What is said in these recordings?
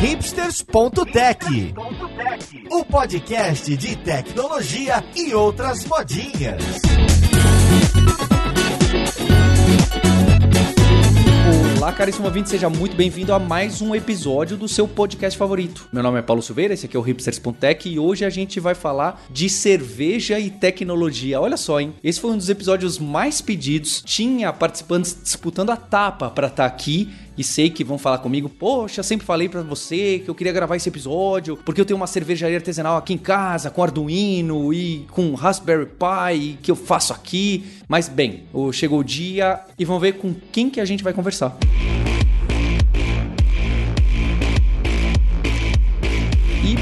hipsters.tech, o podcast de tecnologia e outras modinhas. Olá, caríssimo ouvinte, seja muito bem-vindo a mais um episódio do seu podcast favorito. Meu nome é Paulo Silveira, esse aqui é o Hipsters.tech e hoje a gente vai falar de cerveja e tecnologia. Olha só, hein? Esse foi um dos episódios mais pedidos. Tinha participantes disputando a tapa para estar tá aqui e sei que vão falar comigo, poxa, sempre falei para você que eu queria gravar esse episódio, porque eu tenho uma cervejaria artesanal aqui em casa com Arduino e com Raspberry Pi que eu faço aqui. Mas bem, chegou o dia e vamos ver com quem que a gente vai conversar. E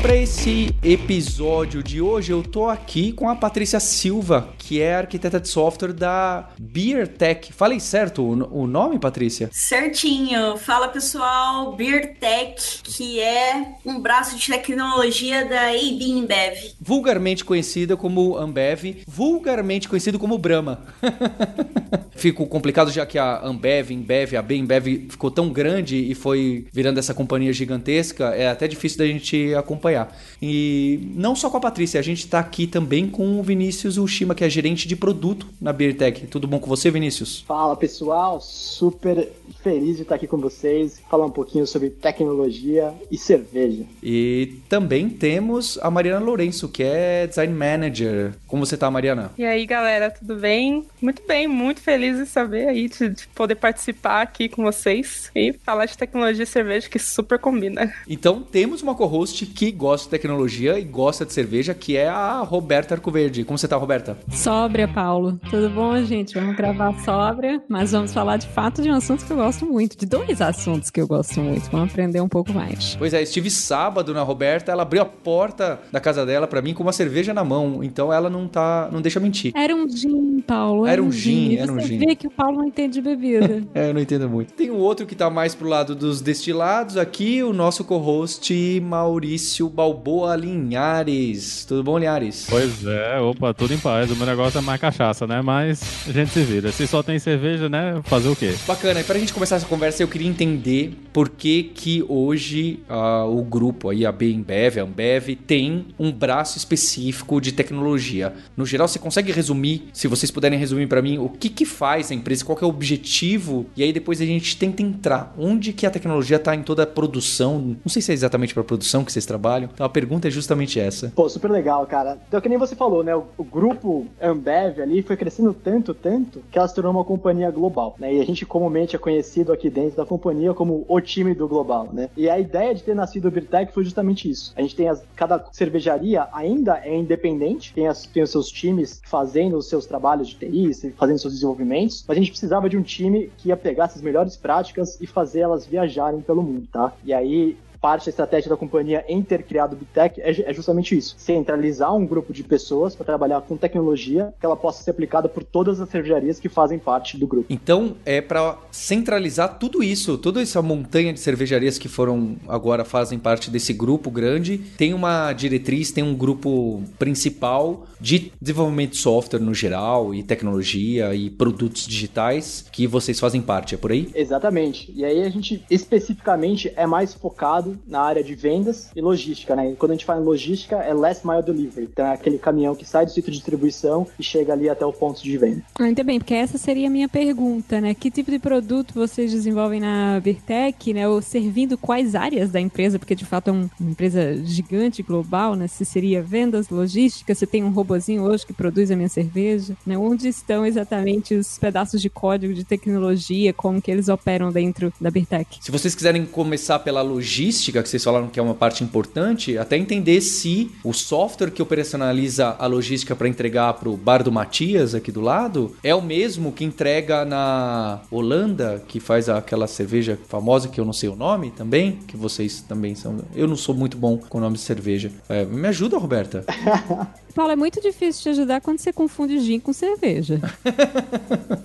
para esse episódio de hoje, eu tô aqui com a Patrícia Silva, que é arquiteta de software da BeerTech. Falei certo o, nome, Patrícia? Certinho. Fala pessoal, BeerTech, que é um braço de tecnologia da AB InBev. Vulgarmente conhecida como Ambev, vulgarmente conhecido como Brahma. Ficou complicado já que a Ambev, InBev, a BEMBev ficou tão grande e foi virando essa companhia gigantesca, é até difícil da gente acompanhar. E não só com a Patrícia, a gente está aqui também com o Vinícius Ushima, que é gerente de produto na BeerTech. Tudo bom com você, Vinícius? Fala, pessoal. Super feliz de estar aqui com vocês, falar um pouquinho sobre tecnologia e cerveja. E também temos a Mariana Lourenço, que é design manager. Como você tá, Mariana? E aí, galera, tudo bem? Muito bem, muito feliz em saber aí de, de poder participar aqui com vocês e falar de tecnologia e cerveja que super combina. Então, temos uma co-host que gosta de tecnologia e gosta de cerveja, que é a Roberta Arcoverde. Como você tá, Roberta? Sóbria, Paulo. Tudo bom, gente? Vamos gravar sóbria, mas vamos falar de fato de um assunto que eu gosto muito, de dois assuntos que eu gosto muito. Vamos aprender um pouco mais. Pois é, estive sábado na Roberta, ela abriu a porta da casa dela para mim com uma cerveja na mão, então ela não tá, não deixa mentir. Era um gin, Paulo. Era, era um gin, era um gin. Você vê que o Paulo não entende de bebida. é, eu não entendo muito. Tem um outro que tá mais pro lado dos destilados aqui, o nosso co-host Maurício Balboa Linhares. Tudo bom, Linhares? Pois é, opa, tudo em paz. O meu negócio é mais cachaça, né? Mas a gente se vira. Se só tem cerveja, né? Fazer o quê? Bacana. E pra gente começar essa conversa, eu queria entender por que que hoje uh, o grupo aí, a Bembev, a Ambev, tem um braço específico de tecnologia. No geral, você consegue resumir, se vocês puderem resumir para mim, o que que faz a empresa, qual que é o objetivo, e aí depois a gente tenta entrar. Onde que a tecnologia está em toda a produção? Não sei se é exatamente para produção que vocês trabalham. Então a pergunta é justamente essa. Pô, super legal, cara. Então, que nem você falou, né? O, o grupo Ambev ali foi crescendo tanto, tanto, que ela se tornou uma companhia global, né? E a gente comumente é conhecido aqui dentro da companhia como o time do global, né? E a ideia de ter nascido o Birtec foi justamente isso. A gente tem as, cada cervejaria ainda é independente, tem, as, tem os seus times fazendo os seus trabalhos de TI, fazendo seus desenvolvimentos, mas a gente precisava de um time que ia pegar essas melhores práticas e fazer elas viajarem pelo mundo, tá? E aí parte da estratégia da companhia em ter criado o Bitec é, é justamente isso: centralizar um grupo de pessoas para trabalhar com tecnologia que ela possa ser aplicada por todas as cervejarias que fazem parte do grupo. Então, é para centralizar tudo isso, toda essa montanha de cervejarias que foram agora fazem parte desse grupo grande, tem uma diretriz, tem um grupo principal de desenvolvimento de software no geral e tecnologia e produtos digitais que vocês fazem parte, é por aí? Exatamente. E aí a gente especificamente é mais focado focado na área de vendas e logística, né? E quando a gente fala em logística, é last mile delivery. Então é aquele caminhão que sai do sítio de distribuição e chega ali até o ponto de venda. Muito bem, porque essa seria a minha pergunta, né? Que tipo de produto vocês desenvolvem na Virtec, né? Ou servindo quais áreas da empresa? Porque de fato é uma empresa gigante, global, né? Se seria vendas, logística, você tem um robozinho hoje que produz a minha cerveja, né? Onde estão exatamente os pedaços de código, de tecnologia, como que eles operam dentro da Birtec? Se vocês quiserem começar pela logística, logística, que vocês falaram que é uma parte importante, até entender se o software que operacionaliza a logística para entregar para o bar do Matias aqui do lado é o mesmo que entrega na Holanda, que faz aquela cerveja famosa que eu não sei o nome também, que vocês também são. Eu não sou muito bom com o nome de cerveja. É, me ajuda, Roberta. Paulo, é muito difícil te ajudar quando você confunde gin com cerveja.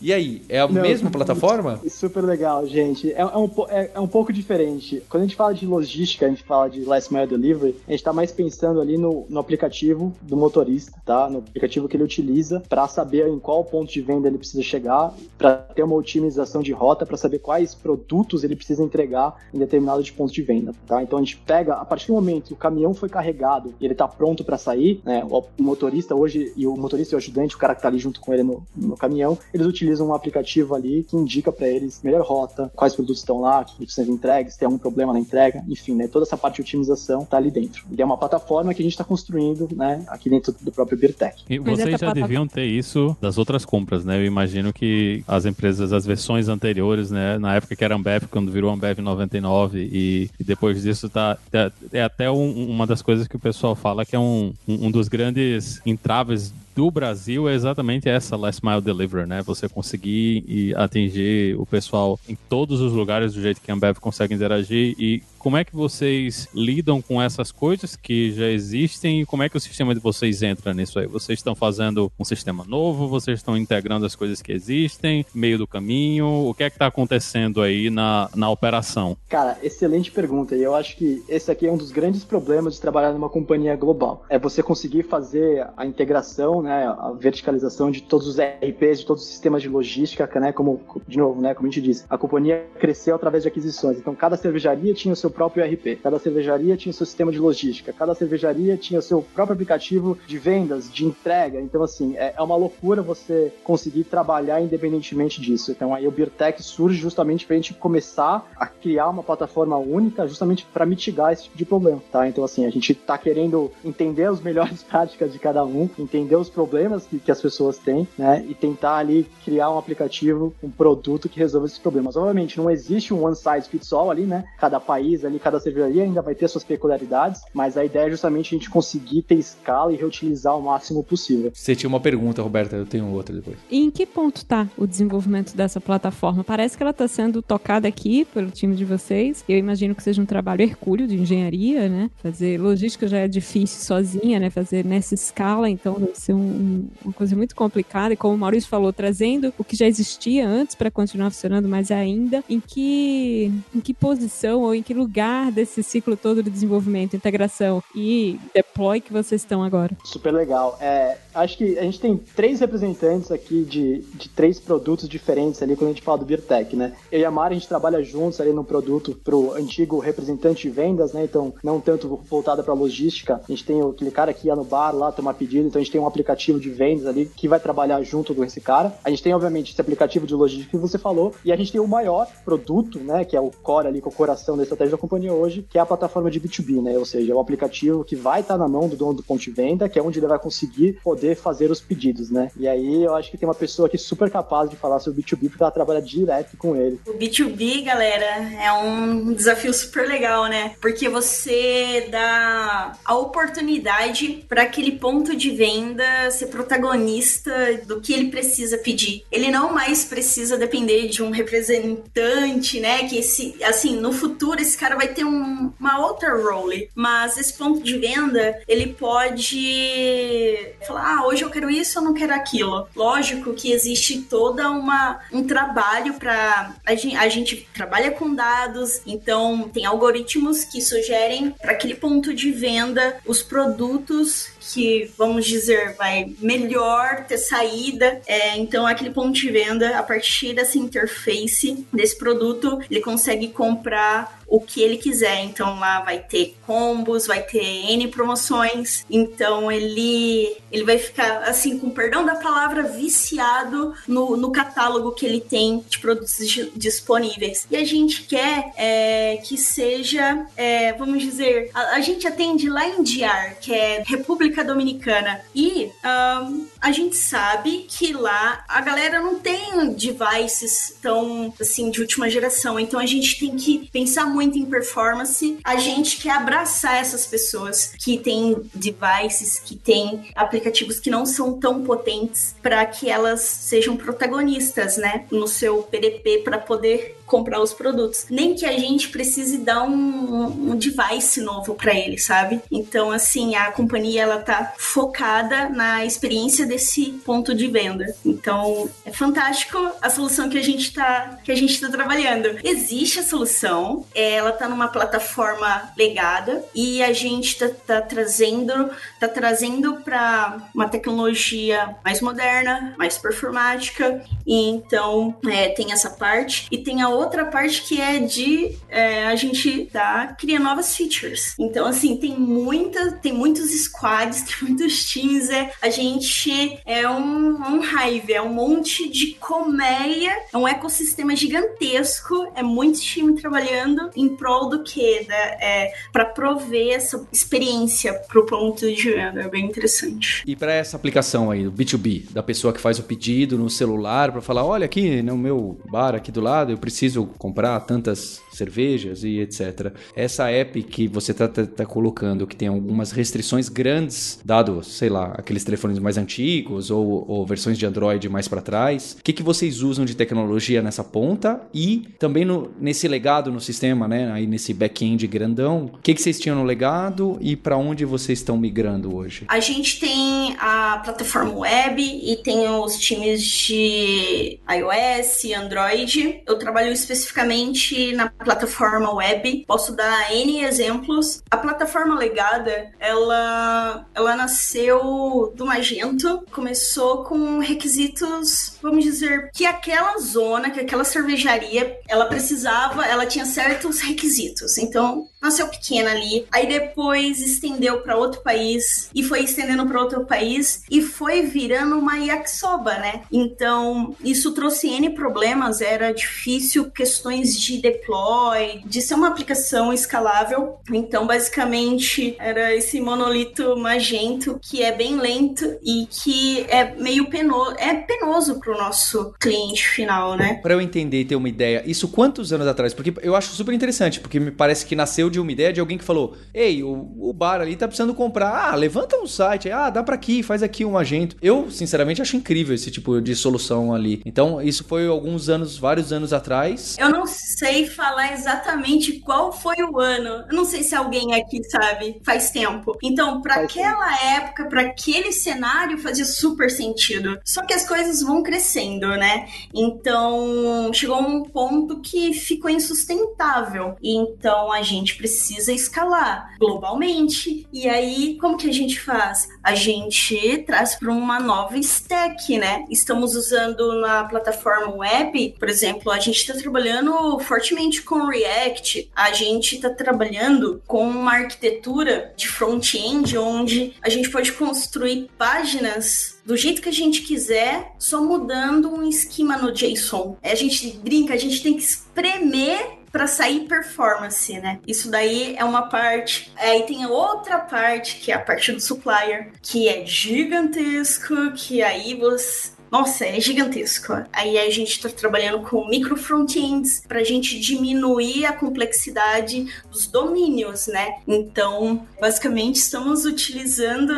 E aí, é a Não, mesma plataforma? Super legal, gente. É, é um, é, é um pouco diferente. Quando a gente fala de logística, a gente fala de last mile delivery, a gente tá mais pensando ali no, no aplicativo do motorista, tá? No aplicativo que ele utiliza para saber em qual ponto de venda ele precisa chegar, para ter uma otimização de rota, para saber quais produtos ele precisa entregar em determinados pontos de venda, tá? Então a gente pega, a partir do momento que o caminhão foi carregado e ele tá pronto para sair, né? O motorista hoje e o motorista e o ajudante, o cara que tá ali junto com ele no, no caminhão, eles utilizam um aplicativo ali que indica para eles melhor rota, quais produtos estão lá, que precisam ser entregues, se tem algum problema na entrega, enfim, né? Toda essa parte de otimização tá ali dentro. E é uma plataforma que a gente está construindo, né? Aqui dentro do próprio Beertech. E vocês já deviam ter isso das outras compras, né? Eu imagino que as empresas, as versões anteriores, né? Na época que era Ambev, quando virou Ambev 99 e, e depois disso tá... É, é até um- uma das coisas que o pessoal fala que é um, um um dos grandes entraves do Brasil é exatamente essa last mile delivery, né? Você conseguir e atingir o pessoal em todos os lugares do jeito que a Ambev consegue interagir e como é que vocês lidam com essas coisas que já existem e como é que o sistema de vocês entra nisso aí? Vocês estão fazendo um sistema novo? Vocês estão integrando as coisas que existem? Meio do caminho? O que é que está acontecendo aí na, na operação? Cara, excelente pergunta. E eu acho que esse aqui é um dos grandes problemas de trabalhar numa companhia global. É você conseguir fazer a integração, né, a verticalização de todos os RPs, de todos os sistemas de logística, né, como de novo, né, como a gente disse, a companhia cresceu através de aquisições. Então cada cervejaria tinha o seu próprio RP, cada cervejaria tinha o seu sistema de logística, cada cervejaria tinha o seu próprio aplicativo de vendas, de entrega. Então assim, é, é uma loucura você conseguir trabalhar independentemente disso. Então aí o Beertech surge justamente para a gente começar a criar uma plataforma única, justamente para mitigar esse tipo de problema, tá? Então assim, a gente tá querendo entender as melhores práticas de cada um, entender os problemas que, que as pessoas têm, né? E tentar ali criar um aplicativo, um produto que resolva esses problemas. Obviamente, não existe um one size fits all ali, né? Cada país ali, cada cervejaria ainda vai ter suas peculiaridades, mas a ideia é justamente a gente conseguir ter escala e reutilizar o máximo possível. Você tinha uma pergunta, Roberta, eu tenho outra depois. E em que ponto tá o desenvolvimento dessa plataforma? Parece que ela está sendo tocada aqui pelo time de vocês. Eu imagino que seja um trabalho hercúleo de engenharia, né? Fazer logística já é difícil sozinha, né? Fazer nessa escala, então deve ser um- um- uma coisa muito complicada. E como o Maurício falou, trazendo o que já existia antes para continuar funcionando mais ainda. Em que, em que posição ou em que lugar desse ciclo todo de desenvolvimento, integração e deploy que vocês estão agora? Super legal. É, acho que a gente tem três representantes aqui de, de três produtos diferentes ali quando a gente fala do Beertech, né? Eu e a Mari, a gente trabalha juntos ali no produto pro antigo representante de vendas, né? Então, não tanto voltada para logística. A gente tem aquele cara que ia no bar lá tomar pedido, então a gente tem um aplicativo de vendas ali que vai trabalhar junto com esse cara. A gente tem, obviamente, esse aplicativo de logística que você falou, e a gente tem o maior produto, né? Que é o core ali, com o coração da estratégia da companhia hoje, que é a plataforma de B2B, né? Ou seja, é o aplicativo que vai estar na mão do dono do ponto de venda, que é onde ele vai conseguir poder fazer os pedidos, né? E aí eu acho que tem uma pessoa aqui super capaz de falar sobre B2B, porque ela trabalha direto com ele. O B2B, galera, é um desafio super legal, né? Porque você dá a oportunidade para aquele ponto de venda ser protagonista do que ele precisa pedir. Ele não mais precisa depender de um representante, né? Que esse, assim, no futuro esse cara vai ter um- uma outra role, mas esse ponto de venda, ele pode falar, ah, hoje eu quero isso, eu não quero aquilo. Lógico que existe toda uma um trabalho para a a gente trabalha com dados, então tem algoritmos que sugerem para aquele ponto de venda os produtos que vamos dizer vai melhor ter saída. É, então aquele ponto de venda a partir dessa interface desse produto ele consegue comprar o que ele quiser. Então lá vai ter combos, vai ter N promoções. Então ele ele vai ficar assim, com perdão da palavra, viciado no, no catálogo que ele tem de produtos di- disponíveis. E a gente quer é, que seja, é, vamos dizer, a, a gente atende lá em DR, que é República Dominicana. E ahn, a gente sabe que lá a galera não tem devices tão assim de última geração. Então a gente tem que pensar muito em performance. A gente quer abraçar essas pessoas que têm devices, que têm aplicativos que não são tão potentes para que elas sejam protagonistas, né, no seu PDP para poder comprar os produtos. Nem que a gente precise dar um, um device novo para ele, sabe? Então, assim, a companhia ela tá focada na experiência desse ponto de venda. Então, é fantástico a solução que a gente tá, que a gente tá trabalhando. Existe a solução, ela tá numa plataforma legada e a gente tá, tá trazendo, tá trazendo para uma tecnologia mais moderna, mais performática. E então, é, tem essa parte e tem a outra parte que é de é, a gente tá criando novas features. Então, assim, tem muita, tem muitos squads, tem muitos times, é, a gente é um, um hive, é um monte de colmeia, é um ecossistema gigantesco, é muito time trabalhando em prol do que? É, para prover essa experiência pro ponto de venda, é bem interessante. E para essa aplicação aí, do B2B, da pessoa que faz o pedido no celular para falar, olha aqui no meu bar aqui do lado, eu preciso comprar tantas cervejas e etc. Essa app que você está tá, tá colocando, que tem algumas restrições grandes, dado, sei lá, aqueles telefones mais antigos ou, ou versões de Android mais para trás, o que, que vocês usam de tecnologia nessa ponta e também no, nesse legado no sistema, né? Aí nesse back-end grandão, o que, que vocês tinham no legado e para onde vocês estão migrando hoje? A gente tem a plataforma web e tem os times de iOS, Android. Eu trabalho especificamente na plataforma web. Posso dar N exemplos. A plataforma legada, ela, ela nasceu do Magento, começou com requisitos, vamos dizer, que aquela zona, que aquela cervejaria, ela precisava, ela tinha certos requisitos. Então, nasceu pequena ali, aí depois estendeu para outro país e foi estendendo para outro país e foi virando uma yakisoba, né? Então, isso trouxe N problemas, era difícil questões de deploy, de ser uma aplicação escalável. Então, basicamente, era esse monolito magento que é bem lento e que é meio penoso, é penoso pro nosso cliente final, né? Para eu entender e ter uma ideia, isso quantos anos atrás? Porque eu acho super interessante, porque me parece que nasceu de uma ideia de alguém que falou: Ei, o, o bar ali tá precisando comprar. Ah, levanta um site. Ah, dá para aqui, faz aqui um agente. Eu, sinceramente, acho incrível esse tipo de solução ali. Então, isso foi alguns anos, vários anos atrás. Eu não sei falar exatamente qual foi o ano. Eu não sei se alguém aqui sabe. Faz tempo. Então, para aquela tempo. época, para aquele cenário, fazia super sentido. Só que as coisas vão crescendo, né? Então, chegou um ponto que ficou insustentável. Então, a gente precisa escalar globalmente. E aí, como que a gente faz? A gente traz para uma nova stack, né? Estamos usando na plataforma web, por exemplo, a gente está trabalhando fortemente com React, a gente está trabalhando com uma arquitetura de front-end onde a gente pode construir páginas do jeito que a gente quiser, só mudando um esquema no JSON. A gente brinca, a gente tem que espremer para sair performance, né? Isso daí é uma parte. Aí tem outra parte, que é a parte do supplier, que é gigantesco, que aí você nossa, é gigantesco. Aí a gente está trabalhando com micro frontends para a gente diminuir a complexidade dos domínios, né? Então, basicamente, estamos utilizando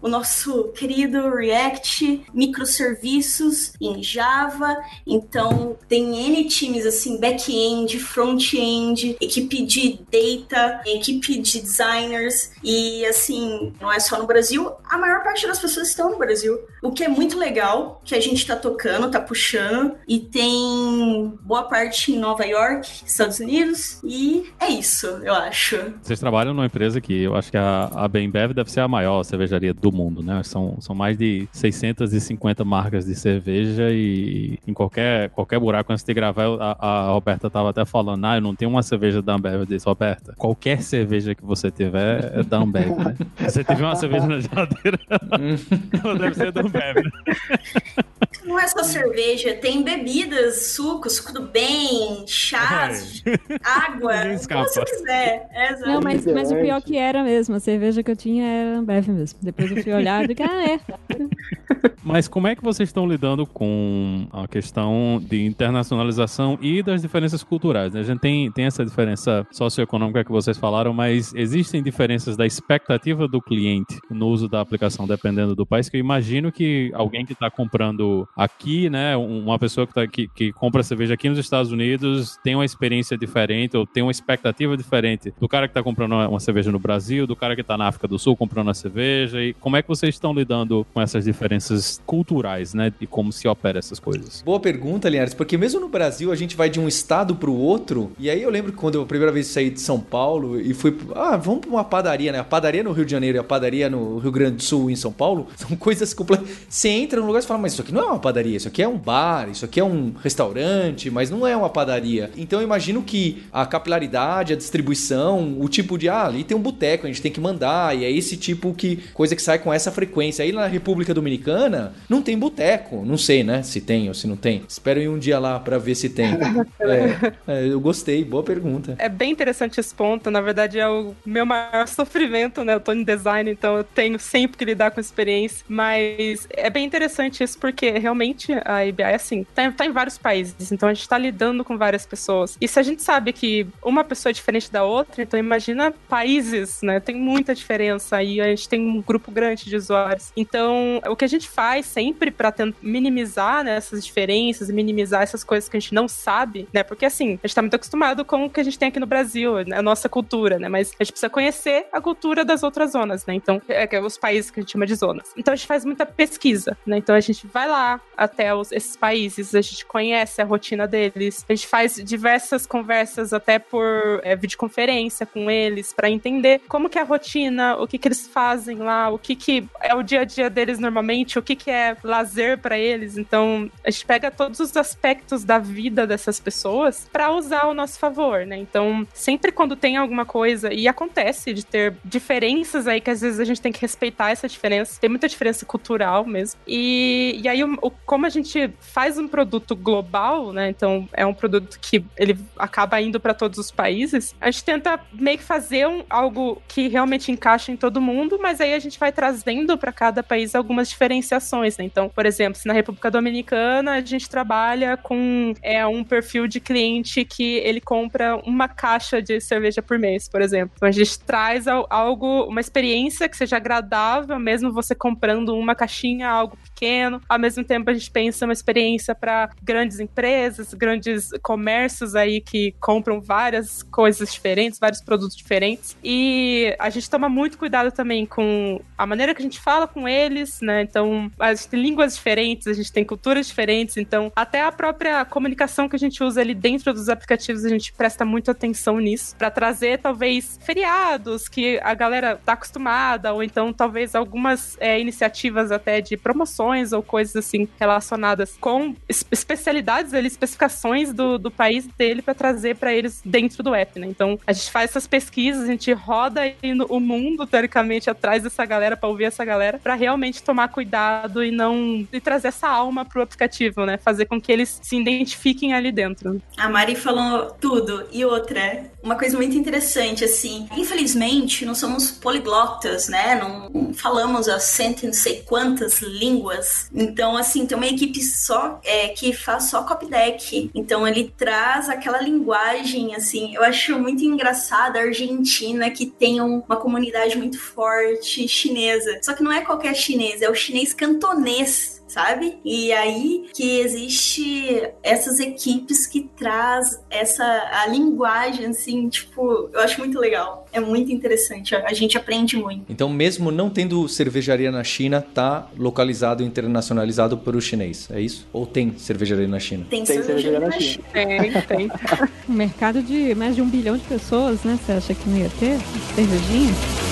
o nosso querido React, microserviços em Java. Então, tem N times assim, back-end, front-end, equipe de data, equipe de designers. E assim, não é só no Brasil, a maior parte das pessoas estão no Brasil. O que é muito legal, que a gente tá tocando, tá puxando. E tem boa parte em Nova York, Estados Unidos. E é isso, eu acho. Vocês trabalham numa empresa que eu acho que a, a Bembev deve ser a maior cervejaria do mundo, né? São, são mais de 650 marcas de cerveja e em qualquer, qualquer buraco antes de gravar, a, a Roberta tava até falando, ah, eu não tenho uma cerveja da Ambev. Eu disse, Roberta, qualquer cerveja que você tiver é da Ambev, né? Você tiver uma cerveja na geladeira, deve ser da Ambev, né? Não é só cerveja, tem bebidas, suco, suco do bem, chás, água, o que você quiser. É, Não, mas, mas o pior que era mesmo, a cerveja que eu tinha era Ambev mesmo. Depois eu fui olhar e disse, ah, é. Mas como é que vocês estão lidando com a questão de internacionalização e das diferenças culturais? Né? A gente tem, tem essa diferença socioeconômica que vocês falaram, mas existem diferenças da expectativa do cliente no uso da aplicação dependendo do país, que eu imagino que alguém que está comprando exemplo, aqui, né, uma pessoa que, tá, que, que compra cerveja aqui nos Estados Unidos tem uma experiência diferente ou tem uma expectativa diferente do cara que está comprando uma cerveja no Brasil, do cara que está na África do Sul comprando a cerveja e como é que vocês estão lidando com essas diferenças culturais, né, e como se opera essas coisas? Boa pergunta, Linhares, porque mesmo no Brasil a gente vai de um estado para o outro e aí eu lembro que quando eu a primeira vez saí de São Paulo e fui, ah, vamos para uma padaria, né? A padaria no Rio de Janeiro e a padaria no Rio Grande do Sul em São Paulo são coisas completas. Você entra num lugar e fala, mas isso aqui não é uma padaria, isso aqui é um bar, isso aqui é um restaurante, mas não é uma padaria. Então eu imagino que a capilaridade, a distribuição, o tipo de, ah, ali tem um boteco, a gente tem que mandar, e é esse tipo que coisa que sai com essa frequência. Aí na República Dominicana não tem boteco, não sei, né, se tem ou se não tem. Espero ir um dia lá para ver se tem. é, é, eu gostei, boa pergunta. É bem interessante esse ponto, na verdade é o meu maior sofrimento, né? Eu tô em design, então eu tenho sempre que lidar com experiência, mas é bem interessante isso porque realmente a IBA é assim, tá, tá em vários países, então a gente tá lidando com várias pessoas. E se a gente sabe que uma pessoa é diferente da outra, então imagina países, né? Tem muita diferença e a gente tem um grupo grande de usuários. Então, o que a gente faz sempre para minimizar né, essas diferenças e minimizar essas coisas que a gente não sabe, né? Porque assim, a gente tá muito acostumado com o que a gente tem aqui no Brasil, né, a nossa cultura, né? Mas a gente precisa conhecer a cultura das outras zonas, né? Então, é, é os países que a gente chama de zonas. Então a gente faz muita pesquisa, né? Então a gente vai lá até os, esses países, a gente conhece a rotina deles, a gente faz diversas conversas até por é, videoconferência com eles para entender como que é a rotina, o que que eles fazem lá, o que que é o dia a dia deles normalmente, o que que é lazer para eles. Então a gente pega todos os aspectos da vida dessas pessoas para usar ao nosso favor, né? Então sempre quando tem alguma coisa e acontece de ter diferenças aí que às vezes a gente tem que respeitar essa diferença, tem muita diferença cultural mesmo. E, e aí o, o como a gente faz um produto global, né? Então é um produto que ele acaba indo para todos os países. A gente tenta meio que fazer um, algo que realmente encaixa em todo mundo, mas aí a gente vai trazendo para cada país algumas diferenciações, né? Então, por exemplo, se na República Dominicana a gente trabalha com é, um perfil de cliente que ele compra uma caixa de cerveja por mês, por exemplo. Então a gente traz algo, uma experiência que seja agradável, mesmo você comprando uma caixinha, algo pequeno. Ao mesmo tempo, a gente pensa uma experiência para grandes empresas, grandes comércios aí que compram várias coisas diferentes, vários produtos diferentes. E a gente toma muito cuidado também com a maneira que a gente fala com eles, né? Então, a gente tem línguas diferentes, a gente tem culturas diferentes, então até a própria comunicação que a gente usa ali dentro dos aplicativos, a gente presta muita atenção nisso, para trazer talvez feriados que a galera tá acostumada, ou então talvez algumas é, iniciativas até de promoções ou coisas assim relacionadas com especialidades ali, especificações do, do país dele para trazer para eles dentro do app, né? Então a gente faz essas pesquisas, a gente roda o mundo, teoricamente, atrás dessa galera para ouvir essa galera, para realmente tomar cuidado e não e trazer essa alma pro aplicativo, né? Fazer com que eles se identifiquem ali dentro. A Mari falou tudo. E outra, uma coisa muito interessante, assim, infelizmente não somos poliglotas, né? Não falamos as cento não sei quantas línguas então, assim, tem uma equipe só é, que faz só copy deck. Então, ele traz aquela linguagem, assim. Eu acho muito engraçado a Argentina, que tem uma comunidade muito forte chinesa. Só que não é qualquer chinês, é o chinês cantonês sabe? E aí que existe essas equipes que traz essa a linguagem assim, tipo, eu acho muito legal. É muito interessante, a gente aprende muito. Então, mesmo não tendo cervejaria na China, tá localizado e internacionalizado para o chinês, é isso? Ou tem cervejaria na China? Tem, tem cervejaria, na China. Tem, tem. um mercado de mais de um bilhão de pessoas, né? Você acha que não ia ter cervejinha?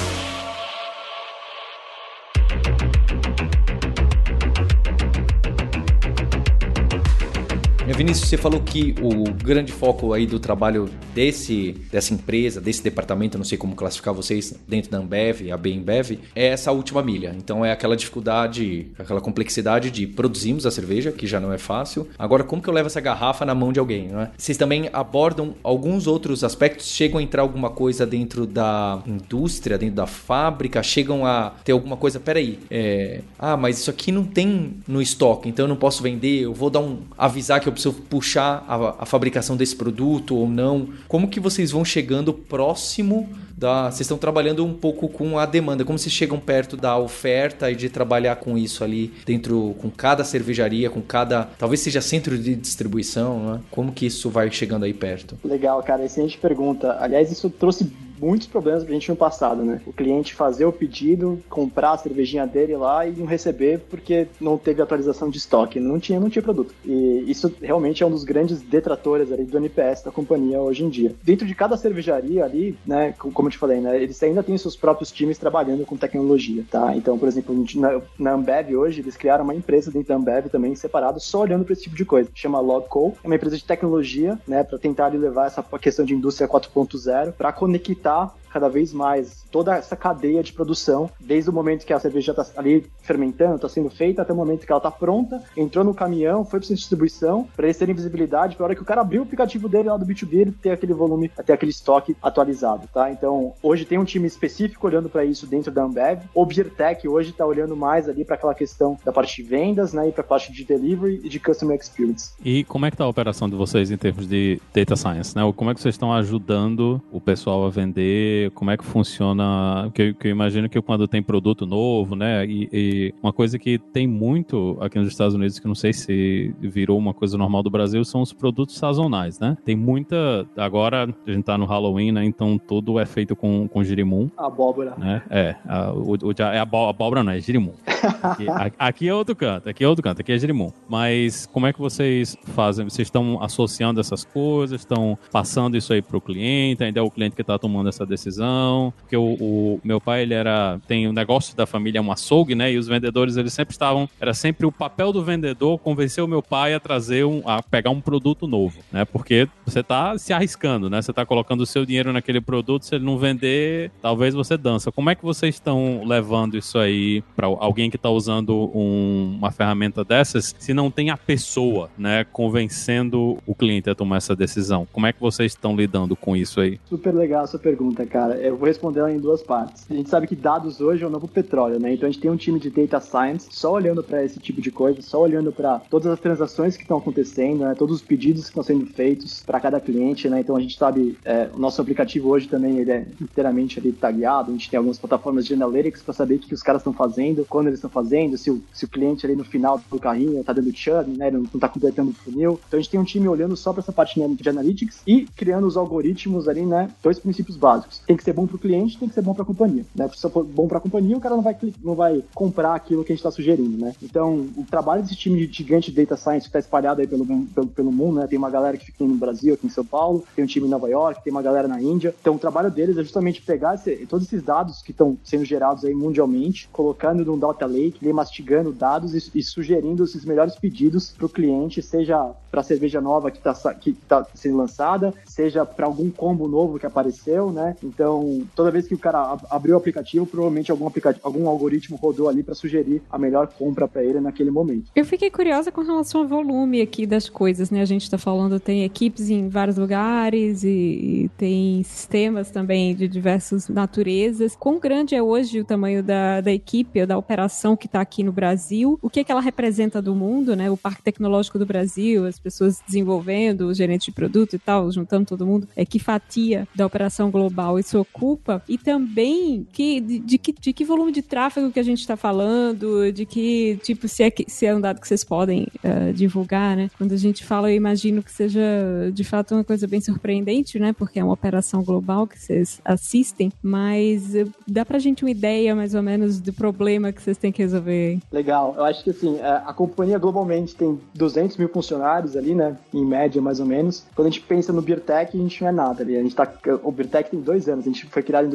Vinícius, você falou que o grande foco aí do trabalho desse, dessa empresa, desse departamento, não sei como classificar vocês, dentro da Ambev, a Bembev, é essa última milha. Então é aquela dificuldade, aquela complexidade de produzirmos a cerveja, que já não é fácil. Agora, como que eu levo essa garrafa na mão de alguém, não é? Vocês também abordam alguns outros aspectos, chegam a entrar alguma coisa dentro da indústria, dentro da fábrica, chegam a ter alguma coisa, peraí, é, ah, mas isso aqui não tem no estoque, então eu não posso vender, eu vou dar um, avisar que eu preciso puxar a, a fabricação desse produto ou não? Como que vocês vão chegando próximo da. Vocês estão trabalhando um pouco com a demanda, como vocês chegam perto da oferta e de trabalhar com isso ali dentro, com cada cervejaria, com cada. Talvez seja centro de distribuição, né? Como que isso vai chegando aí perto? Legal, cara. Excelente pergunta. Aliás, isso trouxe muitos problemas pra gente no passado, né? O cliente fazer o pedido, comprar a cervejinha dele lá e não receber porque não teve atualização de estoque, não tinha, não tinha produto. E isso realmente é um dos grandes detratores ali do NPS da companhia hoje em dia. Dentro de cada cervejaria ali, né, como eu te falei, né, eles ainda têm seus próprios times trabalhando com tecnologia, tá? Então, por exemplo, na, na Ambev hoje, eles criaram uma empresa dentro da Ambev também separado, só olhando para esse tipo de coisa. Chama Logco, é uma empresa de tecnologia, né, para tentar levar essa questão de indústria 4.0 para conectar tá? Cada vez mais toda essa cadeia de produção, desde o momento que a cerveja está ali fermentando, está sendo feita, até o momento que ela está pronta, entrou no caminhão, foi para distribuição, para eles terem visibilidade, para a hora que o cara abriu o aplicativo dele lá do B2B, ele ter aquele volume, ter aquele estoque atualizado, tá? Então, hoje tem um time específico olhando para isso dentro da Ambev. O Beertech hoje está olhando mais ali para aquela questão da parte de vendas, né, e para a parte de delivery e de customer experience. E como é que tá a operação de vocês em termos de data science, né? Como é que vocês estão ajudando o pessoal a vender? Como é que funciona? Porque eu, eu imagino que quando tem produto novo, né? E, e, uma coisa que tem muito aqui nos Estados Unidos, que não sei se virou uma coisa normal do Brasil, são os produtos sazonais, né? Tem muita. Agora a gente tá no Halloween, né? Então tudo é feito com, com girimum. Abóbora. Né? É, a, o, o, é abóbora, não, é girimum. Aqui, aqui, é outro canto, aqui é outro canto, aqui é girimum. Mas como é que vocês fazem? Vocês estão associando essas coisas, estão passando isso aí pro cliente, ainda é o cliente que tá tomando essa decisão? Porque o, o meu pai, ele era. Tem um negócio da família, é um açougue, né? E os vendedores, eles sempre estavam. Era sempre o papel do vendedor convencer o meu pai a trazer um. a pegar um produto novo, né? Porque você tá se arriscando, né? Você tá colocando o seu dinheiro naquele produto, se ele não vender, talvez você dança. Como é que vocês estão levando isso aí para alguém que está usando um, uma ferramenta dessas, se não tem a pessoa, né, convencendo o cliente a tomar essa decisão? Como é que vocês estão lidando com isso aí? Super legal a sua pergunta, cara. Eu vou responder ela em duas partes. A gente sabe que dados hoje é o novo petróleo, né? Então a gente tem um time de data science só olhando para esse tipo de coisa, só olhando para todas as transações que estão acontecendo, né? todos os pedidos que estão sendo feitos para cada cliente, né? Então a gente sabe, é, o nosso aplicativo hoje também ele é inteiramente ali tagueado, a gente tem algumas plataformas de analytics para saber o que, os caras estão fazendo, quando eles estão fazendo, se o, se o cliente ali no final do carrinho tá dando churn, né? Não, não tá completando o funil. Então a gente tem um time olhando só para essa parte de analytics e criando os algoritmos ali, né? Dois princípios básicos. Tem que ser bom para o cliente, tem que ser bom para a companhia, né? Se for bom para a companhia, o cara não vai, não vai comprar aquilo que a gente está sugerindo, né? Então, o trabalho desse time gigante de data science que está espalhado aí pelo, pelo, pelo mundo, né? Tem uma galera que fica no Brasil, aqui em São Paulo, tem um time em Nova York, tem uma galera na Índia. Então, o trabalho deles é justamente pegar esse, todos esses dados que estão sendo gerados aí mundialmente, colocando num data lake, mastigando dados e, e sugerindo esses melhores pedidos para o cliente, seja para cerveja nova que está que tá sendo lançada, seja para algum combo novo que apareceu, né? Então, toda vez que o cara abriu o aplicativo, provavelmente algum, aplicativo, algum algoritmo rodou ali para sugerir a melhor compra para ele naquele momento. Eu fiquei curiosa com relação ao volume aqui das coisas, né? A gente está falando, tem equipes em vários lugares e, e tem sistemas também de diversas naturezas. Quão grande é hoje o tamanho da, da equipe, da operação que está aqui no Brasil? O que, é que ela representa do mundo, né? O Parque Tecnológico do Brasil, as pessoas desenvolvendo, o gerente de produto e tal, juntando todo mundo. É que fatia da operação global isso ocupa? E também que, de, de, que, de que volume de tráfego que a gente está falando, de que, tipo, se é, que, se é um dado que vocês podem uh, divulgar, né? Quando a gente fala, eu imagino que seja de fato uma coisa bem surpreendente, né? Porque é uma operação global que vocês assistem, mas uh, dá pra gente uma ideia mais ou menos do problema que vocês têm que resolver. Legal, eu acho que assim, é, a companhia globalmente tem 200 mil funcionários ali, né? Em média, mais ou menos. Quando a gente pensa no Beertech, a gente não é nada ali. A gente tá, o Beertech tem dois anos, a gente foi criado em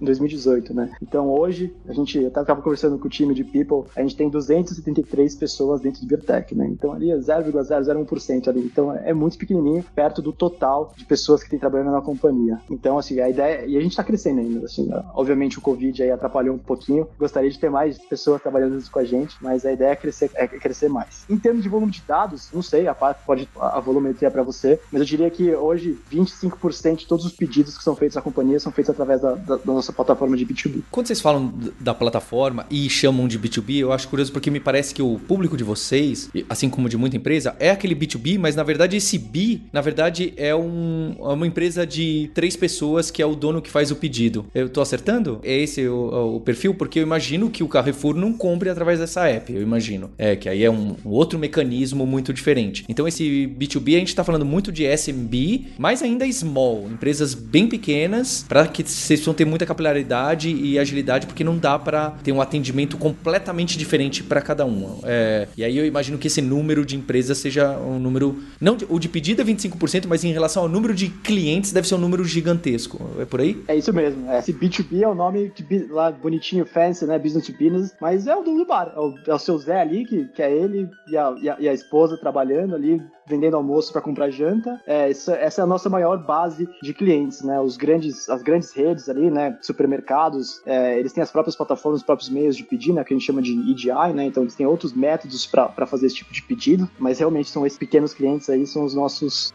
2018, né? Então hoje, a gente, eu tava conversando com o time de People, a gente tem 273 pessoas dentro do Beertech, né? Então ali é 0,001% ali. Então é muito pequenininho, perto do total de pessoas que tem trabalhando na companhia. Então, assim, a ideia, e a gente tá crescendo ainda, assim, obviamente o Covid aí atrapalhou um pouquinho, gostaria de ter mais pessoas trabalhando com a gente, mas a ideia é crescer, é crescer mais. Em termos de volume de dados, não sei, a parte pode a volumetria para você, mas eu diria que hoje 25% de todos os pedidos que são feitos na companhia são feitos através da, da, da nossa plataforma de B2B. Quando vocês falam da plataforma e chamam de B2B, eu acho curioso porque me parece que o público de vocês, assim como de muita empresa, é aquele B2B, mas na verdade esse B, na verdade, é, um, é uma empresa de três pessoas que é o dono que faz o pedido. Eu tô acertando? É esse o, o perfil? Porque eu imagino que o Carrefour não compre através dessa app, eu imagino. É, que aí é um, um outro mecanismo muito diferente. Então esse B2B a gente tá falando muito de SMB, mas ainda small, empresas bem pequenas, para que vocês vão ter muita capilaridade e agilidade, porque não dá para ter um atendimento completamente diferente para cada um. É, e aí eu imagino que esse número de empresas seja um número. Não, o de pedido é 25%, mas em relação ao número de clientes deve ser um número gigantesco. É por aí? É isso mesmo. É, esse B2B é o nome de, lá bonitinho, fancy, né? Business to business, mas é o do bar. É o, é o seu Zé ali, que, que é ele e a, e a, e a esposa trabalhando ali, vendendo almoço para comprar janta. É, essa, essa, é a nossa maior base de clientes, né? Os grandes, as grandes redes ali, né? Supermercados, é, eles têm as próprias plataformas, os próprios meios de pedir, né? Que a gente chama de EDI, né? Então eles têm outros métodos para fazer esse tipo de pedido, mas realmente são esses pequenos clientes aí, são os nossos,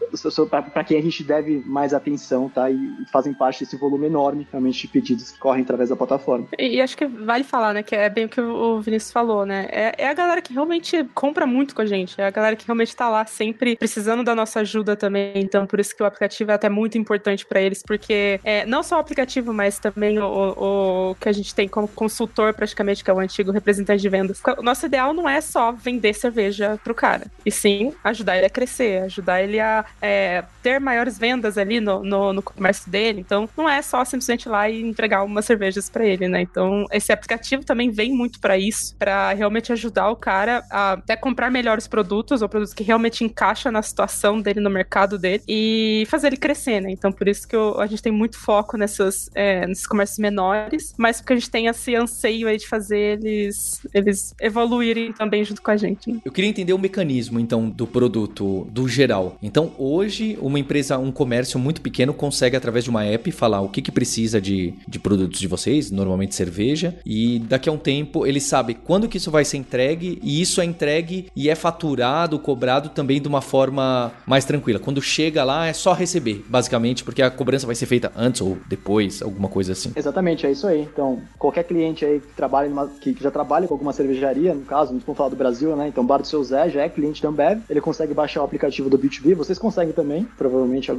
para quem a gente deve mais atenção, tá? E fazem parte desse volume enorme, realmente, de pedidos que correm através da plataforma. E, e acho que vale falar, né? Que é bem o que o Vinícius falou, né? É, é a galera que realmente compra muito com a gente, é a galera que realmente tá lá sempre sempre precisando da nossa ajuda também. Então, por isso que o aplicativo é até muito importante para eles, porque é, não só o aplicativo, mas também o, o, que a gente tem como consultor, praticamente, que é o antigo representante de vendas. O nosso ideal não é só vender cerveja pro cara, e sim ajudar ele a crescer, ajudar ele a é, ter maiores vendas ali no, no, no, comércio dele. Então, não é só simplesmente ir lá e entregar umas cervejas para ele, né? Então, esse aplicativo também vem muito para isso, para realmente ajudar o cara a até comprar melhores produtos ou produtos que realmente encaixam encaixa na situação dele, no mercado dele, e fazer ele crescer, né? Então, por isso que eu, a gente tem muito foco nessas, é, nesses comércios menores, mas porque a gente tem esse anseio aí de fazer eles, eles evoluírem também junto com a gente. Né? Eu queria entender o mecanismo, então, do produto, do geral. Então, hoje, uma empresa, um comércio muito pequeno consegue, através de uma app, falar o que, que precisa de, de produtos de vocês, normalmente cerveja, e daqui a um tempo ele sabe quando que isso vai ser entregue, e isso é entregue e é faturado, cobrado também de uma forma mais tranquila. Quando chega lá, é só receber, basicamente, porque a cobrança vai ser feita antes ou depois, alguma coisa assim. Exatamente, é isso aí. Então, qualquer cliente aí que trabalha numa, que, já trabalha com alguma cervejaria, no caso, vamos falar do Brasil, né? Então, Bar do Seu Zé já é cliente da Ambev, ele consegue baixar o aplicativo do B2B, vocês conseguem também, provavelmente,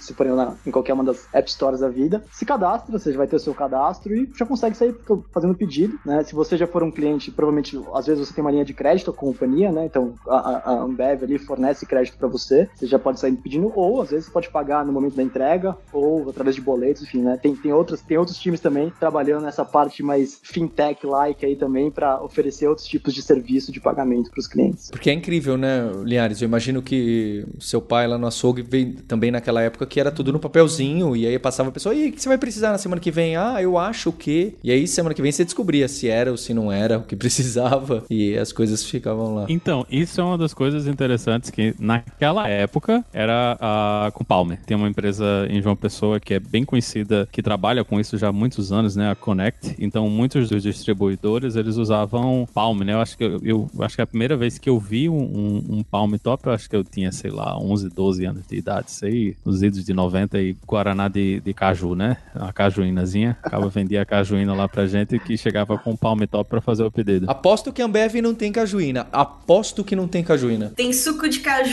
se forem lá em qualquer uma das App Stores da vida. Se cadastra, você vai ter o seu cadastro e já consegue sair fazendo pedido, né? Se você já for um cliente, provavelmente, às vezes você tem uma linha de crédito com a companhia, né? Então, a, a Ambev ali fornece crédito crédito para você, você já pode sair pedindo, ou às vezes você pode pagar no momento da entrega, ou através de boletos, enfim, né? Tem, tem, outros, tem outros times também trabalhando nessa parte mais fintech-like aí também para oferecer outros tipos de serviço de pagamento para os clientes. Porque é incrível, né, Linhares? Eu imagino que seu pai lá no açougue veio também naquela época que era tudo no papelzinho, e aí passava a pessoa, e o que você vai precisar na semana que vem? Ah, eu acho que. E aí semana que vem você descobria se era ou se não era, o que precisava, e as coisas ficavam lá. Então, isso é uma das coisas interessantes que naquela época era a com Palmer. Tem uma empresa em João Pessoa que é bem conhecida, que trabalha com isso já há muitos anos, né? A Connect. Então, muitos dos distribuidores, eles usavam Palm, né? Eu acho que, eu, eu acho que a primeira vez que eu vi um, um, um Palm Top, eu acho que eu tinha, sei lá, 11, 12 anos de idade. Aí, nos idos de 90 e Guaraná de, de caju, né? A cajuínazinha. Acaba vendia a cajuína lá pra gente que chegava com um Palm Top pra fazer o pedido. Aposto que a Ambev não tem cajuína. Aposto que não tem cajuína. Tem suco de caju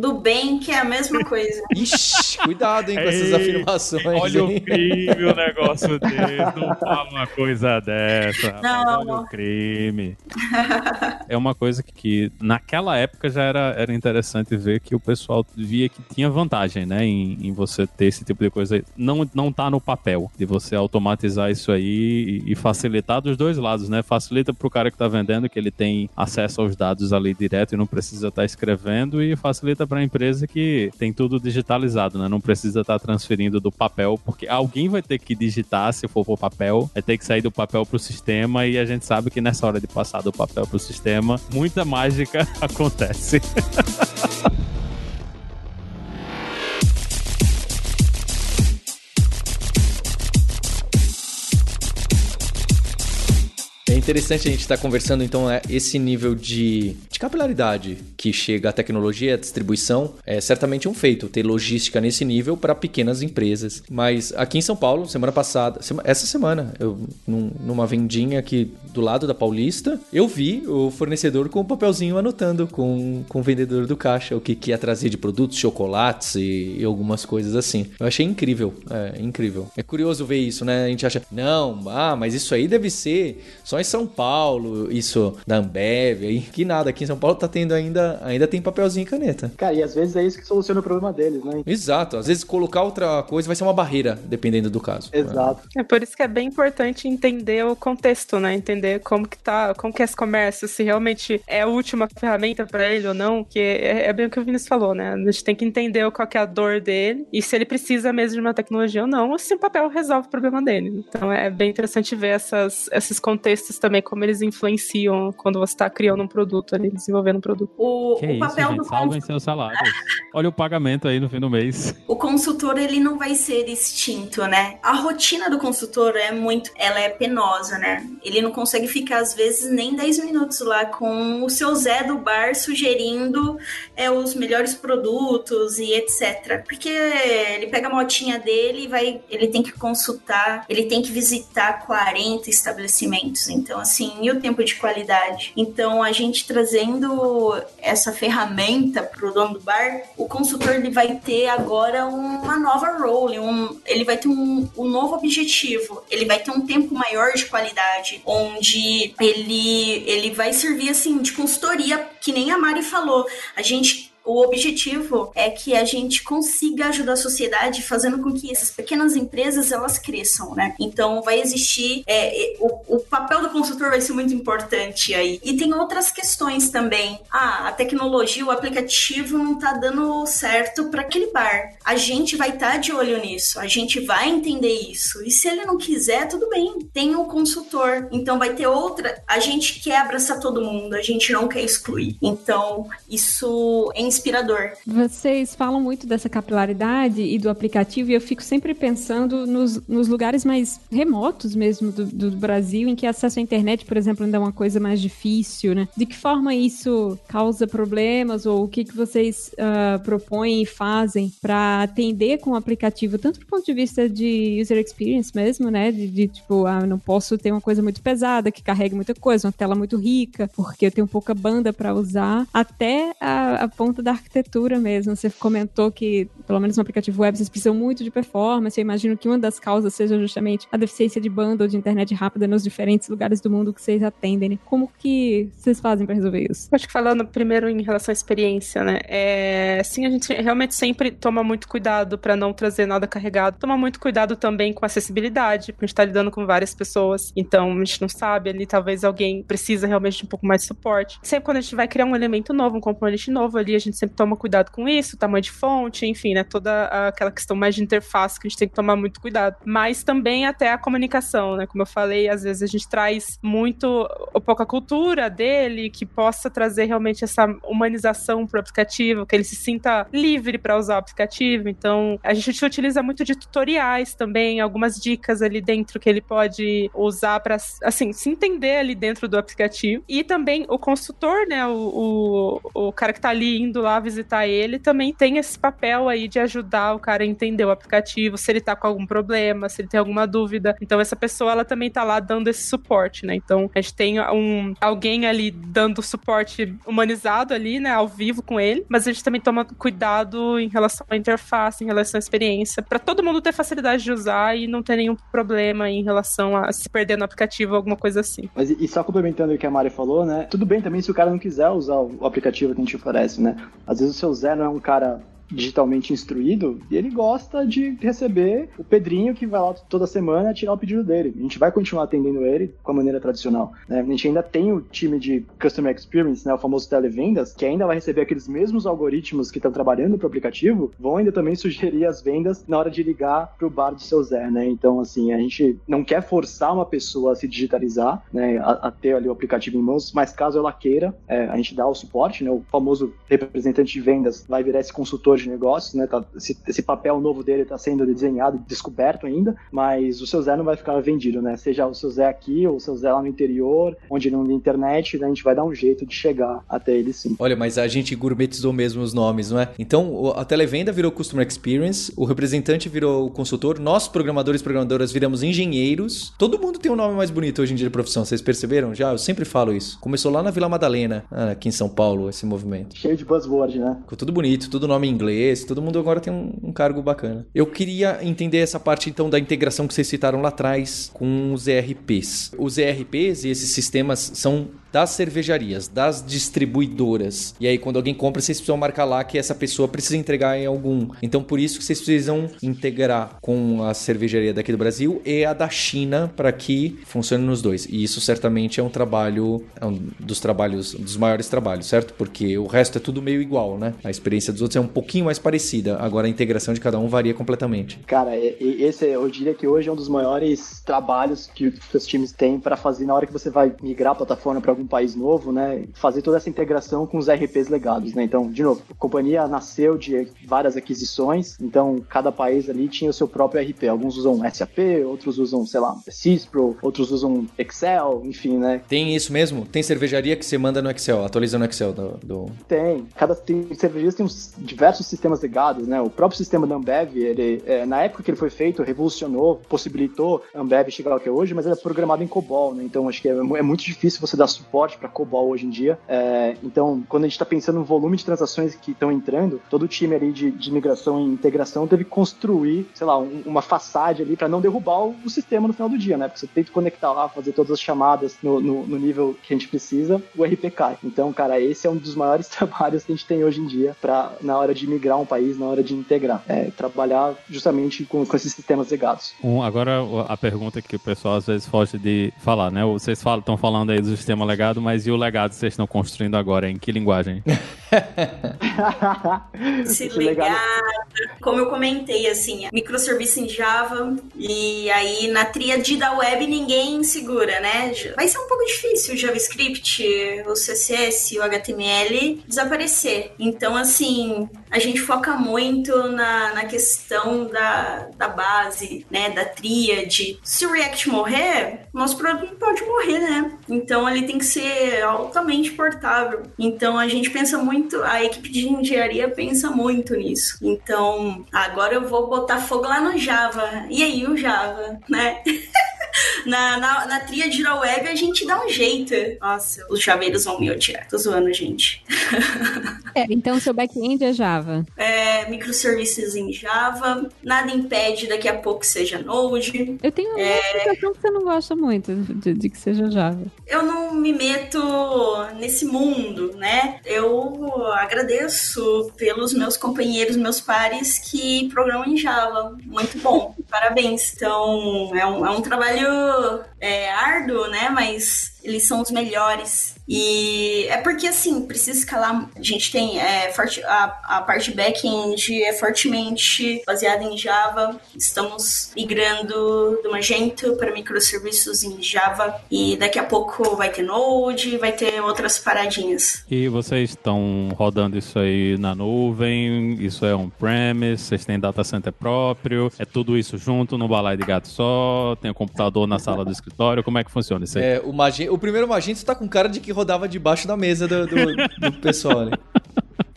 do bem, que é a mesma coisa. Ixi, cuidado, hein, com essas afirmações. Olha hein? o crime, o negócio dele. Não fala uma coisa dessa. Não, olha não. o crime. é uma coisa que, que, naquela época já era, era interessante ver que o pessoal via que tinha vantagem, né, em, em você ter esse tipo de coisa. Não, não tá no papel, de você automatizar isso aí e, e facilitar dos dois lados, né? Facilita pro cara que tá vendendo, que ele tem acesso aos dados ali direto e não precisa estar tá escrevendo e facilita para a empresa que tem tudo digitalizado, né? Não precisa estar tá transferindo do papel, porque alguém vai ter que digitar se for por papel, vai ter que sair do papel para o sistema e a gente sabe que nessa hora de passar do papel para o sistema, muita mágica acontece. interessante a gente estar tá conversando, então, é esse nível de, de capilaridade que chega a tecnologia, a distribuição, é certamente um feito, ter logística nesse nível para pequenas empresas. Mas aqui em São Paulo, semana passada, essa semana, eu num, numa vendinha aqui do lado da Paulista, eu vi o fornecedor com o um papelzinho anotando com, com o vendedor do caixa o que, que ia trazer de produtos, chocolates e, e algumas coisas assim. Eu achei incrível, é incrível. É curioso ver isso, né? A gente acha, não, ah, mas isso aí deve ser só em São Paulo, isso da Ambev, aí que nada, aqui em São Paulo tá tendo ainda, ainda tem papelzinho e caneta. Cara, e às vezes é isso que soluciona o problema deles, né? Exato, às vezes colocar outra coisa vai ser uma barreira, dependendo do caso. Exato. É por isso que é bem importante entender o contexto, né? Entender como que tá, como que é esse comércio, se realmente é a última ferramenta para ele ou não, que é, é, bem o que o Vinícius falou, né? A gente tem que entender qual que é a dor dele e se ele precisa mesmo de uma tecnologia ou não, ou se o papel resolve o problema dele. Então é bem interessante ver essas, esses contextos também, como eles influenciam quando você está criando um produto ali, desenvolvendo um produto. O, que o isso, papel gente, do salvem seus salários. Olha o pagamento aí no fim do mês. O consultor, ele não vai ser extinto, né? A rotina do consultor é muito, ela é penosa, né? Ele não consegue ficar, às vezes, nem 10 minutos lá com o seu Zé do bar sugerindo é, os melhores produtos e etc. Porque ele pega a motinha dele e vai, ele tem que consultar, ele tem que visitar 40 estabelecimentos. Então, assim, e o tempo de qualidade? Então, a gente trazendo essa ferramenta para o dono do bar, o consultor ele vai ter agora uma nova role, um, ele vai ter um, um novo objetivo, ele vai ter um tempo maior de qualidade, onde ele, ele vai servir assim de consultoria, que nem a Mari falou. A gente o objetivo é que a gente consiga ajudar a sociedade fazendo com que essas pequenas empresas elas cresçam, né? Então vai existir é, o, o, papel do consultor vai ser muito importante aí. E tem outras questões também. Ah, a tecnologia, o aplicativo não tá dando certo para aquele bar. A gente vai estar tá de olho nisso, a gente vai entender isso. E se ele não quiser, tudo bem. Tem o um consultor. Então vai ter outra. A gente quer abraçar todo mundo, a gente não quer excluir. Então isso é inspirador. Vocês falam muito dessa capilaridade e do aplicativo, e eu fico sempre pensando nos, nos lugares mais remotos mesmo do, do, Brasil, em que acesso à internet, por exemplo, ainda é uma coisa mais difícil, né? De que forma isso causa problemas, ou o que, que vocês uh, propõem e fazem para atender com o aplicativo, tanto do ponto de vista de user experience mesmo, né? De, de tipo, ah, não posso ter uma coisa muito pesada, que carregue muita coisa, uma tela muito rica, porque eu tenho pouca banda para usar, até a, a ponto da arquitetura mesmo. Você comentou que, pelo menos no aplicativo web, vocês precisam muito de performance. Eu imagino que uma das causas seja justamente a deficiência de banda ou de internet rápida nos diferentes lugares do mundo que vocês atendem. Né? Como que vocês fazem para resolver isso? Acho que falando primeiro em relação à experiência, né? É, sim, a gente realmente sempre toma muito cuidado para não trazer nada carregado. Toma muito cuidado também com acessibilidade, porque a gente tá lidando com várias pessoas. Então, a gente não sabe ali, talvez alguém precisa realmente de um pouco mais de suporte. Sempre quando a gente vai criar um elemento novo, um componente novo ali, a gente sempre toma cuidado com isso, tamanho de fonte, enfim, né? Toda aquela questão mais de interface que a gente tem que tomar muito cuidado. Mas também até a comunicação, né? Como eu falei, às vezes a gente traz muito pouca cultura dele que possa trazer realmente essa humanização para o aplicativo, que ele se sinta livre para usar o aplicativo. Então, a gente utiliza muito de tutoriais também, algumas dicas ali dentro que ele pode usar para, assim, se entender ali dentro do aplicativo. E também o consultor, né? O, o, o cara que tá ali indo lá visitar ele, também tem esse papel aí de ajudar o cara a entender o aplicativo, se ele tá com algum problema, se ele tem alguma dúvida. Então essa pessoa ela também tá lá dando esse suporte, né? Então a gente tem um alguém ali dando suporte humanizado ali, né, ao vivo com ele, mas a gente também toma cuidado em relação à interface, em relação à experiência, para todo mundo ter facilidade de usar e não ter nenhum problema em relação a se perder no aplicativo alguma coisa assim. Mas e só complementando o que a Mari falou, né? Tudo bem também se o cara não quiser usar o aplicativo que a gente oferece, né? Às vezes o seu Zé não é um cara digitalmente instruído e ele gosta de receber o Pedrinho que vai lá toda semana tirar o pedido dele. A gente vai continuar atendendo ele com a maneira tradicional. Né? A gente ainda tem o time de Customer Experience, né? o famoso televendas, que ainda vai receber aqueles mesmos algoritmos que estão trabalhando para o aplicativo, vão ainda também sugerir as vendas na hora de ligar para o bar do seu Zé. Né? Então, assim, a gente não quer forçar uma pessoa a se digitalizar, né? a, a ter ali o aplicativo em mãos, mas caso ela queira, é, a gente dá o suporte, né? o famoso representante de vendas vai virar esse consultor de negócios, né? Tá, esse, esse, papel novo dele está sendo desenhado, descoberto ainda, mas o seu Zé não vai ficar vendido, né? Seja o seu Zé aqui ou o seu Zé lá no interior, onde não tem internet, né? a gente vai dar um jeito de chegar até ele sim. Olha, mas a gente gourmetizou mesmo os nomes, não é? Então, a televenda virou Customer Experience, o representante virou o consultor, nós, programadores e programadoras, viramos engenheiros. Todo mundo tem um nome mais bonito hoje em dia de profissão, vocês perceberam? Já, eu sempre falo isso. Começou lá na Vila Madalena, aqui em São Paulo, esse movimento. Cheio de buzzword, né? Ficou tudo bonito, tudo nome em inglês, todo mundo agora tem um, um cargo bacana. Eu queria entender essa parte, então, da integração que vocês citaram lá atrás com os ERPs. Os ERPs e esses sistemas são das cervejarias, das distribuidoras. E aí, quando alguém compra, vocês precisam marcar lá que essa pessoa precisa entregar em algum. Então, por isso que vocês precisam integrar com a cervejaria daqui do Brasil e a da China para que funcione nos dois. E isso certamente é um trabalho, é um dos trabalhos, dos maiores trabalhos, certo? Porque o resto é tudo meio igual, né? A experiência dos outros é um pouquinho mais parecida. Agora, a integração de cada um varia completamente. Cara, esse eu diria que hoje é um dos maiores trabalhos que os times têm para fazer na hora que você vai migrar a plataforma para algum país novo, né? Fazer toda essa integração com os RPs legados, né? Então, de novo, a companhia nasceu de várias aquisições, então cada país ali tinha o seu próprio RP. Alguns usam SAP, outros usam, sei lá, Cispro, outros usam Excel, enfim, né? Tem isso mesmo? Tem cervejaria que você manda no Excel, atualiza no Excel do. do... Tem. Cada tem, cervejarias tem uns diversos sistemas legados, né? O próprio sistema da Ambev, ele, é, na época que ele foi feito, revolucionou, possibilitou a Ambev chegar ao que é hoje, mas ele é programado em COBOL, né? Então acho que é, é muito difícil você dar suporte para COBOL hoje em dia. É, então, quando a gente está pensando no volume de transações que estão entrando, todo o time ali de, de migração e integração teve que construir, sei lá, um, uma façade ali para não derrubar o, o, sistema no final do dia, né? Porque você tem que conectar lá, fazer todas as chamadas no, no, no, nível que a gente precisa, o RP cai. Então, cara, esse é um dos maiores trabalhos que a gente tem hoje em dia para na hora de migrar um país, na hora de integrar, é, trabalhar justamente com, com esses sistemas legados. Um, agora a pergunta que o pessoal às vezes foge de falar, né? Vocês estão falando aí do sistema legado, mas e o legado que vocês estão construindo agora? Em que linguagem? Esse legado, como eu comentei, assim, microserviço em Java e aí na tríade da web ninguém segura, né? Vai ser um pouco difícil o JavaScript, o CSS, o HTML desaparecer. Então, assim, a gente foca muito na, na questão da, da base, né? Da tríade. Se o React morrer, nosso produto pode morrer, né? Então ele tem que ser altamente portável. Então a gente pensa muito, a equipe de engenharia pensa muito nisso. Então agora eu vou botar fogo lá no Java. E aí o Java, né? na, na, na tríade da web a gente dá um jeito. Nossa, os chaveiros vão me odiar. Tô zoando, gente. é, então seu back-end é Java. É, microserviços em Java. Nada impede daqui a pouco que seja Node. Eu tenho uma é... sensação que você não gosta muito de, de, que seja Java. Eu não me meto nesse mundo, né? Eu agradeço pelos meus companheiros, meus pares que programam em Java. Muito bom. Parabéns. Então, é um, é um trabalho é, árduo, né? Mas eles são os melhores. E é porque, assim, precisa escalar. A gente tem é, forte, a, a parte back-end é fortemente baseada em Java. Estamos migrando do Magento para microserviços em Java. E daqui a pouco vai ter Node, vai ter outras paradinhas. E vocês estão rodando isso aí na nuvem? Isso é on-premise? Vocês têm data center próprio? É tudo isso junto no balai de gato só? Tem o computador na sala do escritório? Como é que funciona isso aí? É, o, Magento, o primeiro Magento está com cara de que rodava debaixo da mesa do, do, do pessoal ali.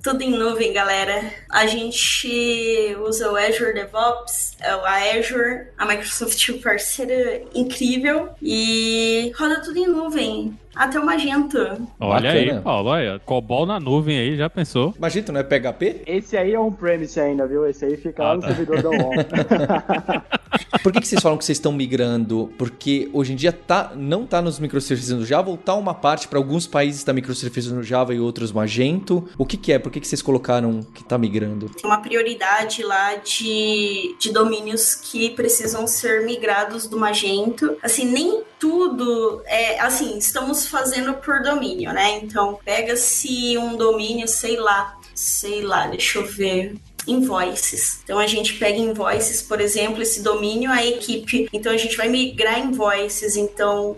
Tudo em nuvem, galera. A gente usa o Azure DevOps, é a Azure, a Microsoft parceira incrível e roda tudo em nuvem. Até o Magento. Olha Bacana. aí, Paulo, olha. Cobol na nuvem aí, já pensou? Magento não é PHP? Esse aí é on-premise ainda, viu? Esse aí fica ah, lá no tá. servidor da ON. Por que, que vocês falam que vocês estão migrando? Porque hoje em dia tá, não tá nos microserviços no Java ou tá uma parte para alguns países tá microserviços no Java e outros Magento? O que que é? Por que, que vocês colocaram que tá migrando? Tem uma prioridade lá de, de domínios que precisam ser migrados do Magento. Assim, nem tudo é assim, estamos fazendo por domínio, né? Então, pega-se um domínio, sei lá, sei lá, deixa eu ver. Invoices. Então a gente pega invoices, por exemplo, esse domínio, a equipe. Então a gente vai migrar invoices, então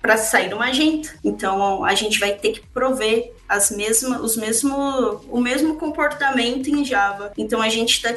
para sair do Magento. Então a gente vai ter que prover as mesmas, os mesmo, o mesmo comportamento em Java. Então a gente está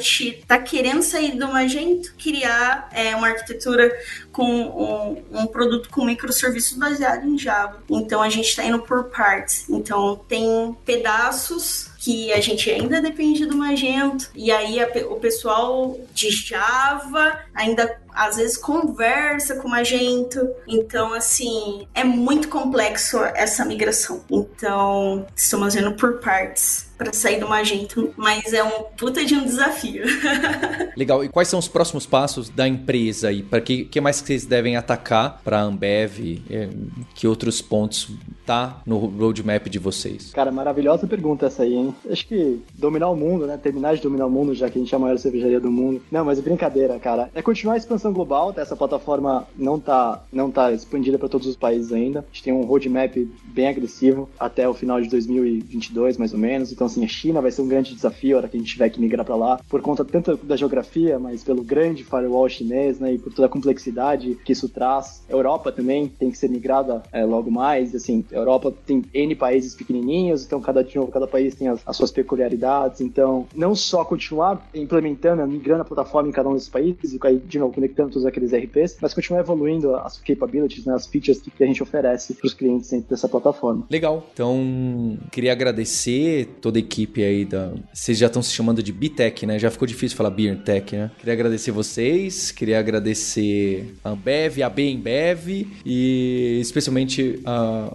tá querendo sair do Magento, criar é, uma arquitetura com um, um, produto com microserviços baseado em Java. Então a gente está indo por partes. Então tem pedaços que a gente ainda depende do Magento, e aí a, o pessoal de Java ainda às vezes conversa com o Magento. Então, assim, é muito complexo essa migração. Então, estamos indo por partes para sair do Magento, mas é um puta de um desafio. Legal. E quais são os próximos passos da empresa e para que, que mais que vocês devem atacar para a Ambev? É, que outros pontos tá no roadmap de vocês? Cara, maravilhosa pergunta essa aí, hein? Acho que dominar o mundo, né? Terminar de dominar o mundo, já que a gente é a maior cervejaria do mundo. Não, mas é brincadeira, cara. É continuar a expansão global. Essa plataforma não tá, não tá expandida para todos os países ainda. A gente tem um roadmap bem agressivo até o final de 2022, mais ou menos. Então, assim, a China vai ser um grande desafio a hora que a gente tiver que migrar para lá, por conta tanto da geografia, mas pelo grande firewall chinês, né, e por toda a complexidade que isso traz. A Europa também tem que ser migrada é, logo mais, assim, a Europa tem N países pequenininhos, então cada, de novo, cada país tem as, as suas peculiaridades, então não só continuar implementando, migrando a plataforma em cada um desses países, e de novo, conectando todos aqueles RPs, mas continuar evoluindo as capabilities, né, as features que a gente oferece para os clientes dentro dessa plataforma. Legal. Então, queria agradecer toda a equipe aí da. Vocês já estão se chamando de Bitec, né? Já ficou difícil falar Beertech, né? Queria agradecer vocês, queria agradecer a Ambev, a Bembev e especialmente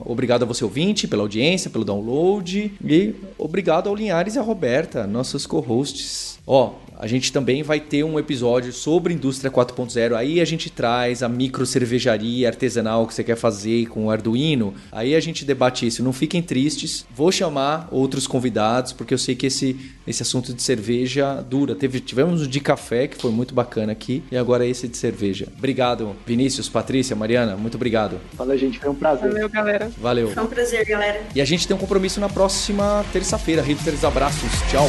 obrigado a você ouvinte pela audiência, pelo download e obrigado ao Linhares e a Roberta, nossos co-hosts. Ó, a gente também vai ter um episódio sobre indústria 4.0. Aí a gente traz a micro cervejaria artesanal que você quer fazer com o Arduino. Aí a gente debate isso. Não fiquem tristes. Vou chamar outros convidados porque eu sei que esse, esse assunto de cerveja dura. Teve, tivemos o de café que foi muito bacana aqui e agora esse de cerveja. Obrigado, Vinícius, Patrícia, Mariana. Muito obrigado. Valeu, gente. Foi um prazer. Valeu, galera. Valeu. Foi um prazer, galera. E a gente tem um compromisso na próxima terça-feira. Hipsters, abraços. Tchau.